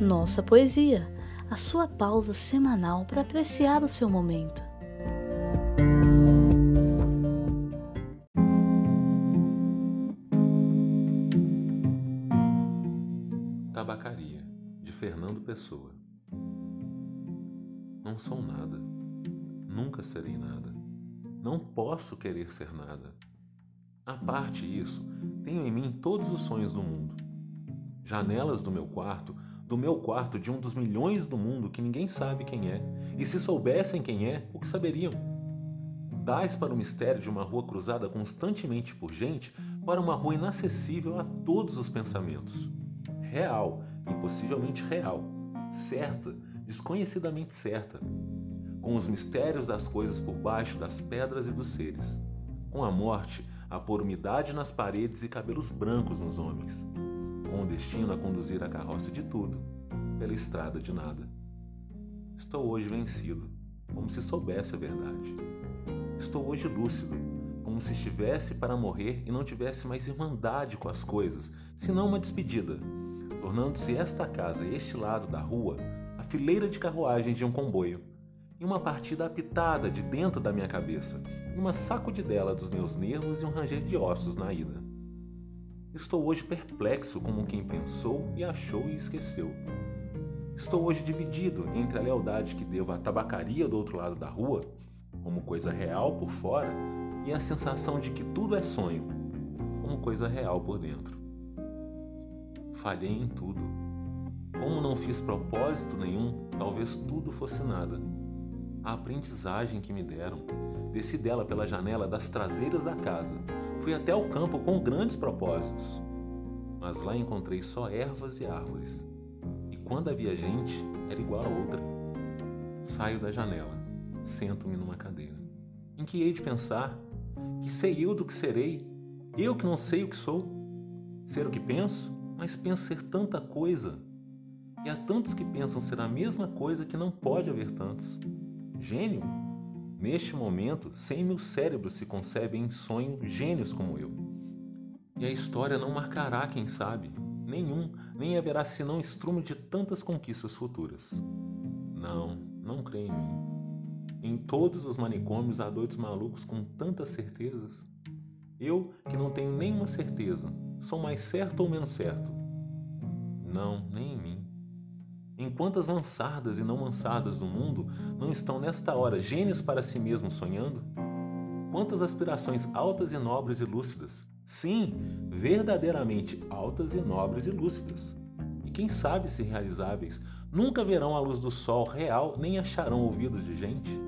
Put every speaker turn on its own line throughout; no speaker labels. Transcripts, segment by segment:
Nossa Poesia, a sua pausa semanal para apreciar o seu momento.
Tabacaria, de Fernando Pessoa. Não sou nada, nunca serei nada, não posso querer ser nada. A parte isso, tenho em mim todos os sonhos do mundo. Janelas do meu quarto, do meu quarto de um dos milhões do mundo que ninguém sabe quem é, e se soubessem quem é, o que saberiam? Dás para o mistério de uma rua cruzada constantemente por gente para uma rua inacessível a todos os pensamentos. Real, impossivelmente real, certa, desconhecidamente certa, com os mistérios das coisas por baixo das pedras e dos seres, com a morte a pôr umidade nas paredes e cabelos brancos nos homens, com o destino a conduzir a carroça de tudo, pela estrada de nada. Estou hoje vencido, como se soubesse a verdade. Estou hoje lúcido, como se estivesse para morrer e não tivesse mais irmandade com as coisas, senão uma despedida, tornando-se esta casa, este lado da rua, a fileira de carruagens de um comboio, e uma partida apitada de dentro da minha cabeça, uma sacudidela dos meus nervos e um ranger de ossos na ida. Estou hoje perplexo como quem pensou e achou e esqueceu. Estou hoje dividido entre a lealdade que devo à tabacaria do outro lado da rua, como coisa real por fora, e a sensação de que tudo é sonho, como coisa real por dentro. Falhei em tudo. Como não fiz propósito nenhum, talvez tudo fosse nada a aprendizagem que me deram. Desci dela pela janela das traseiras da casa. Fui até o campo com grandes propósitos. Mas lá encontrei só ervas e árvores. E quando havia gente, era igual a outra. Saio da janela, sento-me numa cadeira. Em que hei de pensar? Que sei eu do que serei? Eu que não sei o que sou? Ser o que penso? Mas penso ser tanta coisa. E há tantos que pensam ser a mesma coisa que não pode haver tantos. Gênio? Neste momento, cem mil cérebros se concebem em sonho gênios como eu. E a história não marcará, quem sabe, nenhum, nem haverá senão estrumo de tantas conquistas futuras. Não, não creio em mim. Em todos os manicômios há doidos malucos com tantas certezas. Eu, que não tenho nenhuma certeza, sou mais certo ou menos certo? Não, nem em mim. Em quantas mansardas e não mansardas do mundo não estão nesta hora gênios para si mesmos sonhando? Quantas aspirações altas e nobres e lúcidas, sim, verdadeiramente altas e nobres e lúcidas. E quem sabe se realizáveis, nunca verão a luz do sol real nem acharão ouvidos de gente?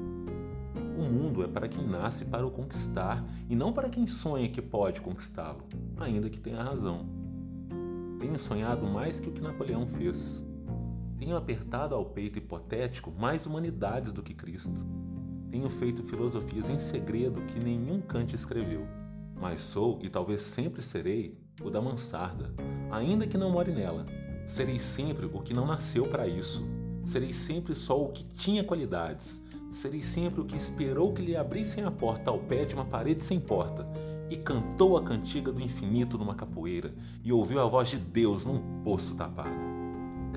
O mundo é para quem nasce para o conquistar e não para quem sonha que pode conquistá-lo, ainda que tenha razão. Tenho sonhado mais que o que Napoleão fez tenho apertado ao peito hipotético mais humanidades do que Cristo. Tenho feito filosofias em segredo que nenhum Kant escreveu. Mas sou, e talvez sempre serei, o da mansarda, ainda que não more nela. Serei sempre o que não nasceu para isso. Serei sempre só o que tinha qualidades. Serei sempre o que esperou que lhe abrissem a porta ao pé de uma parede sem porta e cantou a cantiga do infinito numa capoeira e ouviu a voz de Deus num poço tapado.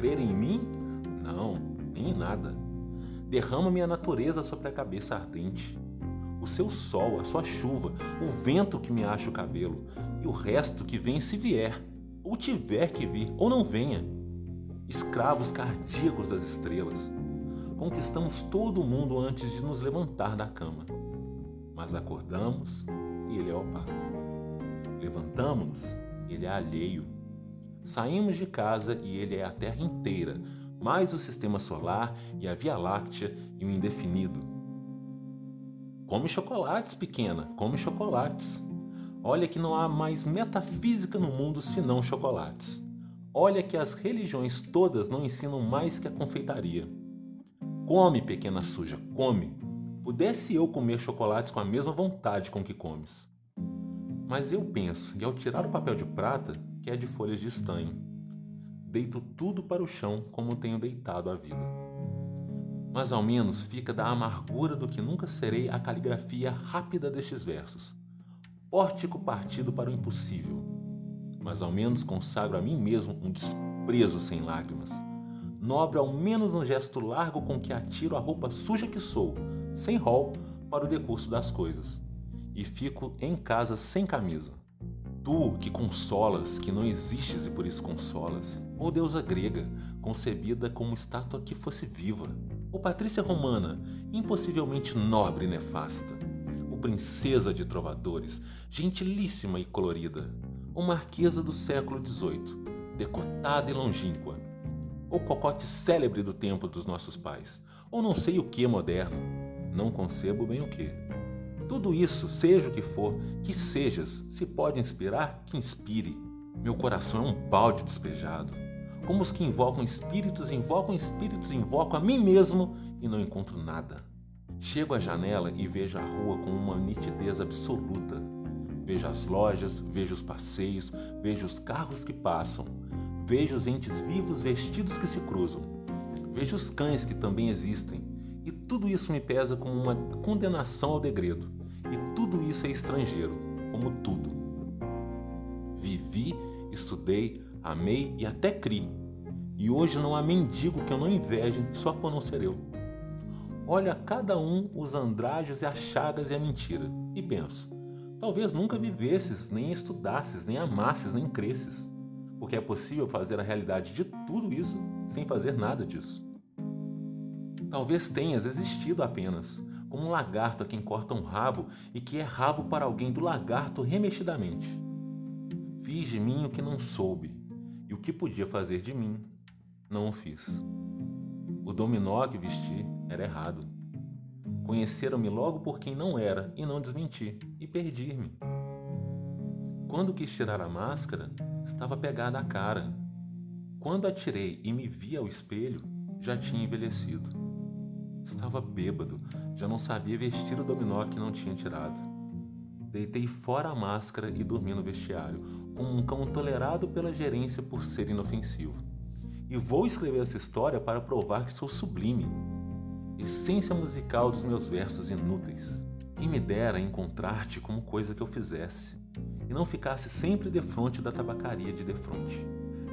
Crer em mim? Não, nem em nada. Derrama minha natureza sobre a cabeça ardente. O seu sol, a sua chuva, o vento que me acha o cabelo, e o resto que vem se vier, ou tiver que vir, ou não venha. Escravos cardíacos das estrelas. Conquistamos todo o mundo antes de nos levantar da cama. Mas acordamos e ele é opaco. Levantamos-nos, ele é alheio. Saímos de casa e ele é a Terra inteira, mais o sistema solar e a Via Láctea e o indefinido. Come chocolates, pequena, come chocolates. Olha que não há mais metafísica no mundo senão chocolates. Olha que as religiões todas não ensinam mais que a confeitaria. Come, pequena suja, come. Pudesse eu comer chocolates com a mesma vontade com que comes. Mas eu penso, e ao tirar o papel de prata, que é de folhas de estanho. Deito tudo para o chão como tenho deitado a vida. Mas ao menos fica da amargura do que nunca serei a caligrafia rápida destes versos. Pórtico partido para o impossível. Mas ao menos consagro a mim mesmo um desprezo sem lágrimas. nobre ao menos um gesto largo com que atiro a roupa suja que sou, sem rol, para o decurso das coisas, e fico em casa sem camisa. Tu que consolas, que não existes e por isso consolas, ou deusa grega, concebida como estátua que fosse viva, ou Patrícia romana, impossivelmente nobre e nefasta, ou princesa de trovadores, gentilíssima e colorida, ou marquesa do século XVIII, decotada e longínqua, ou cocote célebre do tempo dos nossos pais, ou não sei o que moderno, não concebo bem o que. Tudo isso, seja o que for, que sejas, se pode inspirar, que inspire. Meu coração é um balde despejado. Como os que invocam espíritos, invocam espíritos, invoco a mim mesmo e não encontro nada. Chego à janela e vejo a rua com uma nitidez absoluta. Vejo as lojas, vejo os passeios, vejo os carros que passam, vejo os entes vivos vestidos que se cruzam, vejo os cães que também existem, tudo isso me pesa como uma condenação ao degredo. E tudo isso é estrangeiro, como tudo. Vivi, estudei, amei e até criei. E hoje não há mendigo que eu não inveje só por não ser eu. Olho a cada um os andrajos e as chagas e a mentira, e penso: talvez nunca vivesses, nem estudasses, nem amasses, nem cresces, porque é possível fazer a realidade de tudo isso sem fazer nada disso. Talvez tenhas existido apenas, como um lagarto a quem corta um rabo e que é rabo para alguém do lagarto remexidamente. Fiz de mim o que não soube, e o que podia fazer de mim, não o fiz. O dominó que vesti era errado. Conheceram-me logo por quem não era e não desmenti, e perdi-me. Quando quis tirar a máscara, estava pegada à cara. Quando a tirei e me vi ao espelho, já tinha envelhecido. Estava bêbado, já não sabia vestir o dominó que não tinha tirado. Deitei fora a máscara e dormi no vestiário, como um cão tolerado pela gerência por ser inofensivo. E vou escrever essa história para provar que sou sublime, essência musical dos meus versos inúteis. Quem me dera encontrar-te como coisa que eu fizesse, e não ficasse sempre defronte da tabacaria de defronte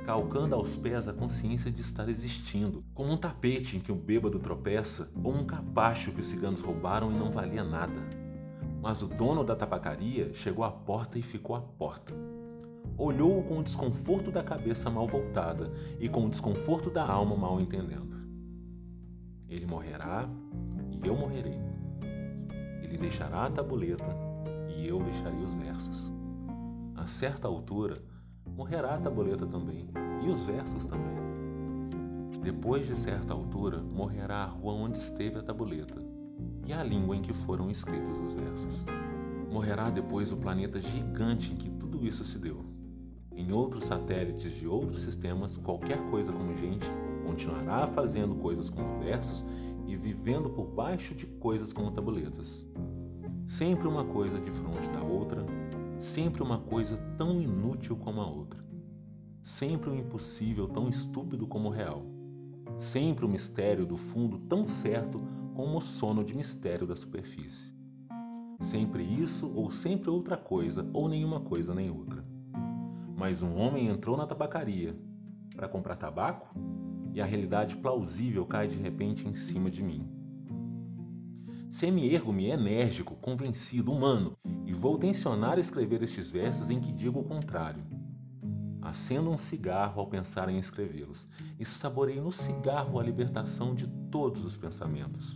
calcando aos pés a consciência de estar existindo, como um tapete em que o bêbado tropeça ou um capacho que os ciganos roubaram e não valia nada. Mas o dono da tabacaria chegou à porta e ficou à porta. Olhou-o com o desconforto da cabeça mal voltada e com o desconforto da alma mal entendendo. Ele morrerá e eu morrerei. Ele deixará a tabuleta e eu deixarei os versos. A certa altura, morrerá a tabuleta também, e os versos também. Depois de certa altura, morrerá a rua onde esteve a tabuleta, e a língua em que foram escritos os versos. Morrerá depois o planeta gigante em que tudo isso se deu. Em outros satélites de outros sistemas, qualquer coisa como gente continuará fazendo coisas como versos e vivendo por baixo de coisas como tabuletas. Sempre uma coisa de frente da outra, sempre uma coisa tão inútil como a outra, sempre um impossível tão estúpido como o real, sempre o um mistério do fundo tão certo como o sono de mistério da superfície. Sempre isso ou sempre outra coisa, ou nenhuma coisa nem outra. Mas um homem entrou na tabacaria para comprar tabaco e a realidade plausível cai de repente em cima de mim. Semi-ergo-me enérgico, convencido, humano, e vou tensionar escrever estes versos em que digo o contrário. Acendo um cigarro ao pensar em escrevê-los e saboreio no cigarro a libertação de todos os pensamentos.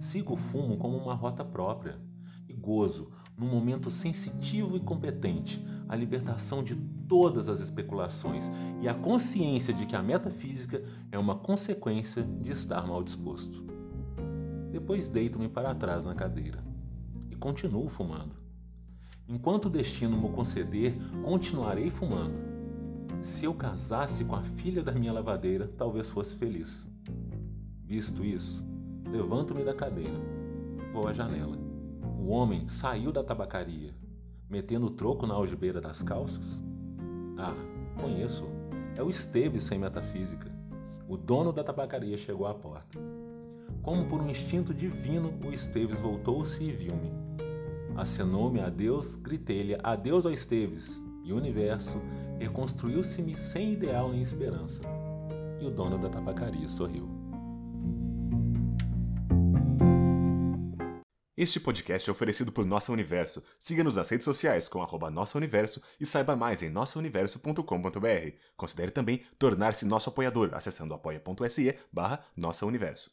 Sigo o fumo como uma rota própria e gozo, num momento sensitivo e competente, a libertação de todas as especulações e a consciência de que a metafísica é uma consequência de estar mal disposto. Depois deito-me para trás na cadeira e continuo fumando. Enquanto o destino me conceder, continuarei fumando. Se eu casasse com a filha da minha lavadeira, talvez fosse feliz. Visto isso, levanto-me da cadeira. Vou à janela. O homem saiu da tabacaria, metendo o troco na algibeira das calças. Ah, conheço. É o Esteves sem metafísica. O dono da tabacaria chegou à porta. Como por um instinto divino, o Esteves voltou-se e viu-me. Acenou-me a Deus, gritei-lhe adeus ao Esteves, e o universo reconstruiu-se-me sem ideal nem esperança. E o dono da tabacaria sorriu.
Este podcast é oferecido por Nossa Universo. Siga-nos nas redes sociais com arroba Nossa Universo e saiba mais em nossauniverso.com.br. Considere também tornar-se nosso apoiador acessando apoia.se barra Nossa Universo.